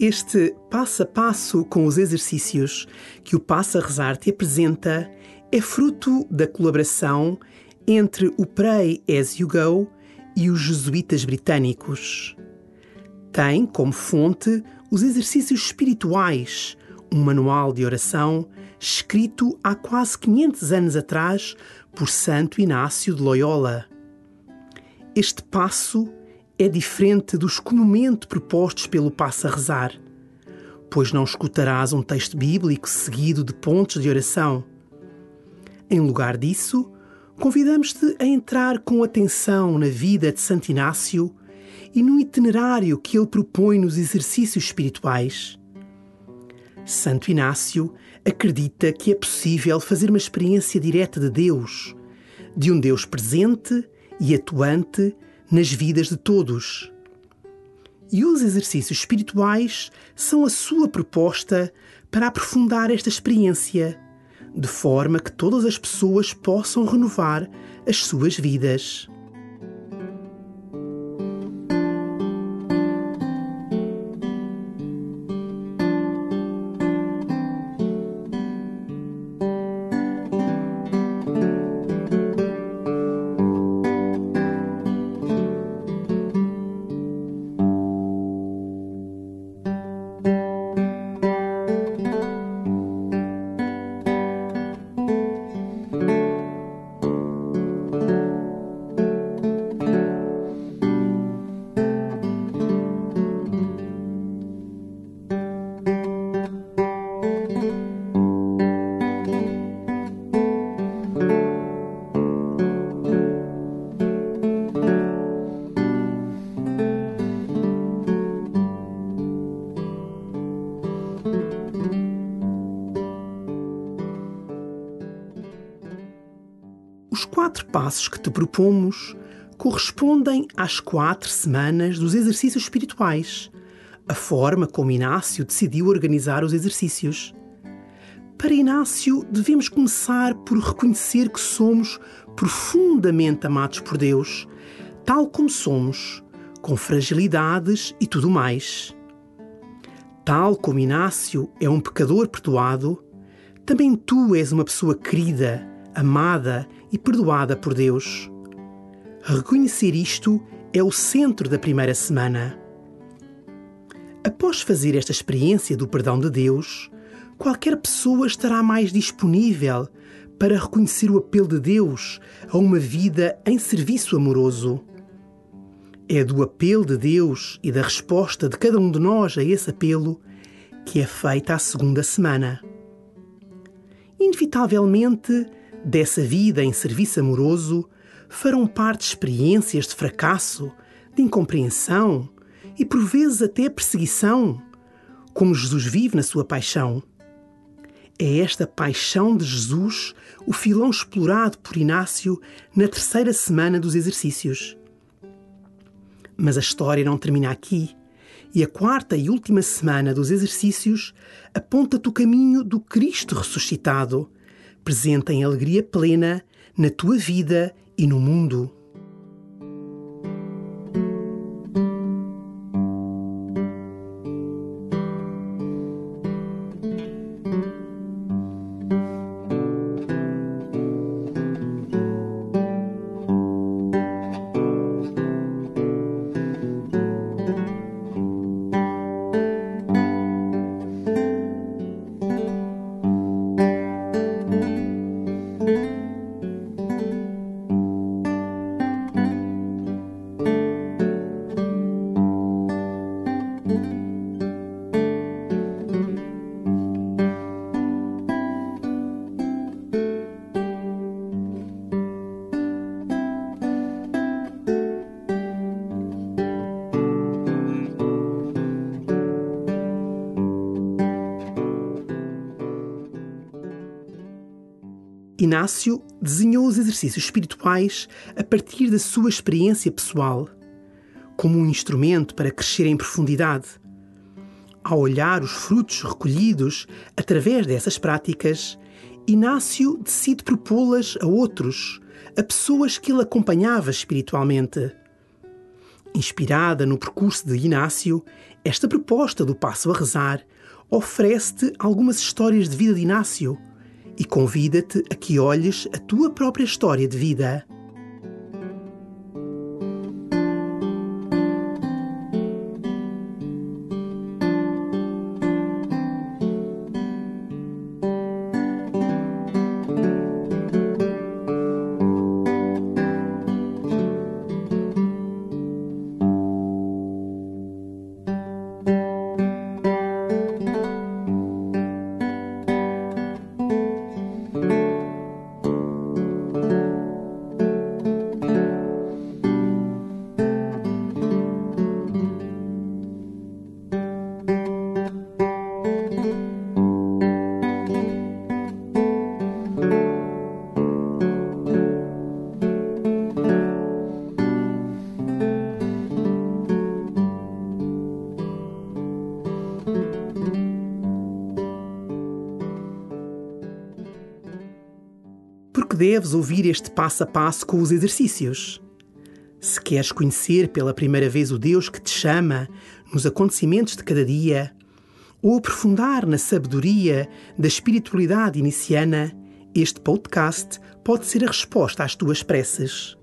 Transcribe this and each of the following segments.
Este passo a passo com os exercícios que o Passa a Rezar te apresenta é fruto da colaboração entre o Pray As You Go e os jesuítas britânicos. Tem como fonte os exercícios espirituais, um manual de oração escrito há quase 500 anos atrás por Santo Inácio de Loyola. Este passo é diferente dos comumente propostos pelo passo a rezar, pois não escutarás um texto bíblico seguido de pontos de oração. Em lugar disso, convidamos-te a entrar com atenção na vida de Santo Inácio e no itinerário que ele propõe nos exercícios espirituais. Santo Inácio acredita que é possível fazer uma experiência direta de Deus, de um Deus presente e atuante nas vidas de todos. E os exercícios espirituais são a sua proposta para aprofundar esta experiência, de forma que todas as pessoas possam renovar as suas vidas. Os quatro passos que te propomos correspondem às quatro semanas dos exercícios espirituais, a forma como Inácio decidiu organizar os exercícios. Para Inácio, devemos começar por reconhecer que somos profundamente amados por Deus, tal como somos, com fragilidades e tudo mais. Tal como Inácio é um pecador perdoado, também tu és uma pessoa querida, amada e perdoada por Deus. Reconhecer isto é o centro da primeira semana. Após fazer esta experiência do perdão de Deus, qualquer pessoa estará mais disponível para reconhecer o apelo de Deus a uma vida em serviço amoroso. É do apelo de Deus e da resposta de cada um de nós a esse apelo que é feita a segunda semana. Inevitavelmente, dessa vida em serviço amoroso farão parte experiências de fracasso, de incompreensão e por vezes até perseguição, como Jesus vive na sua paixão. É esta paixão de Jesus o filão explorado por Inácio na terceira semana dos exercícios. Mas a história não termina aqui, e a quarta e última semana dos exercícios aponta-te o caminho do Cristo ressuscitado presente em alegria plena na tua vida e no mundo. Inácio desenhou os exercícios espirituais a partir da sua experiência pessoal, como um instrumento para crescer em profundidade. Ao olhar os frutos recolhidos através dessas práticas, Inácio decide propô-las a outros, a pessoas que ele acompanhava espiritualmente. Inspirada no percurso de Inácio, esta proposta do Passo a Rezar oferece-te algumas histórias de vida de Inácio e convida-te a que olhes a tua própria história de vida. Deves ouvir este passo a passo com os exercícios. Se queres conhecer pela primeira vez o Deus que te chama nos acontecimentos de cada dia, ou aprofundar na sabedoria da espiritualidade iniciana, este podcast pode ser a resposta às tuas preces.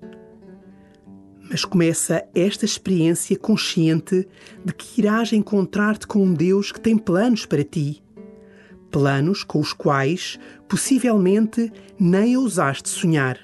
Mas começa esta experiência consciente de que irás encontrar-te com um Deus que tem planos para ti planos com os quais possivelmente nem ousaste sonhar.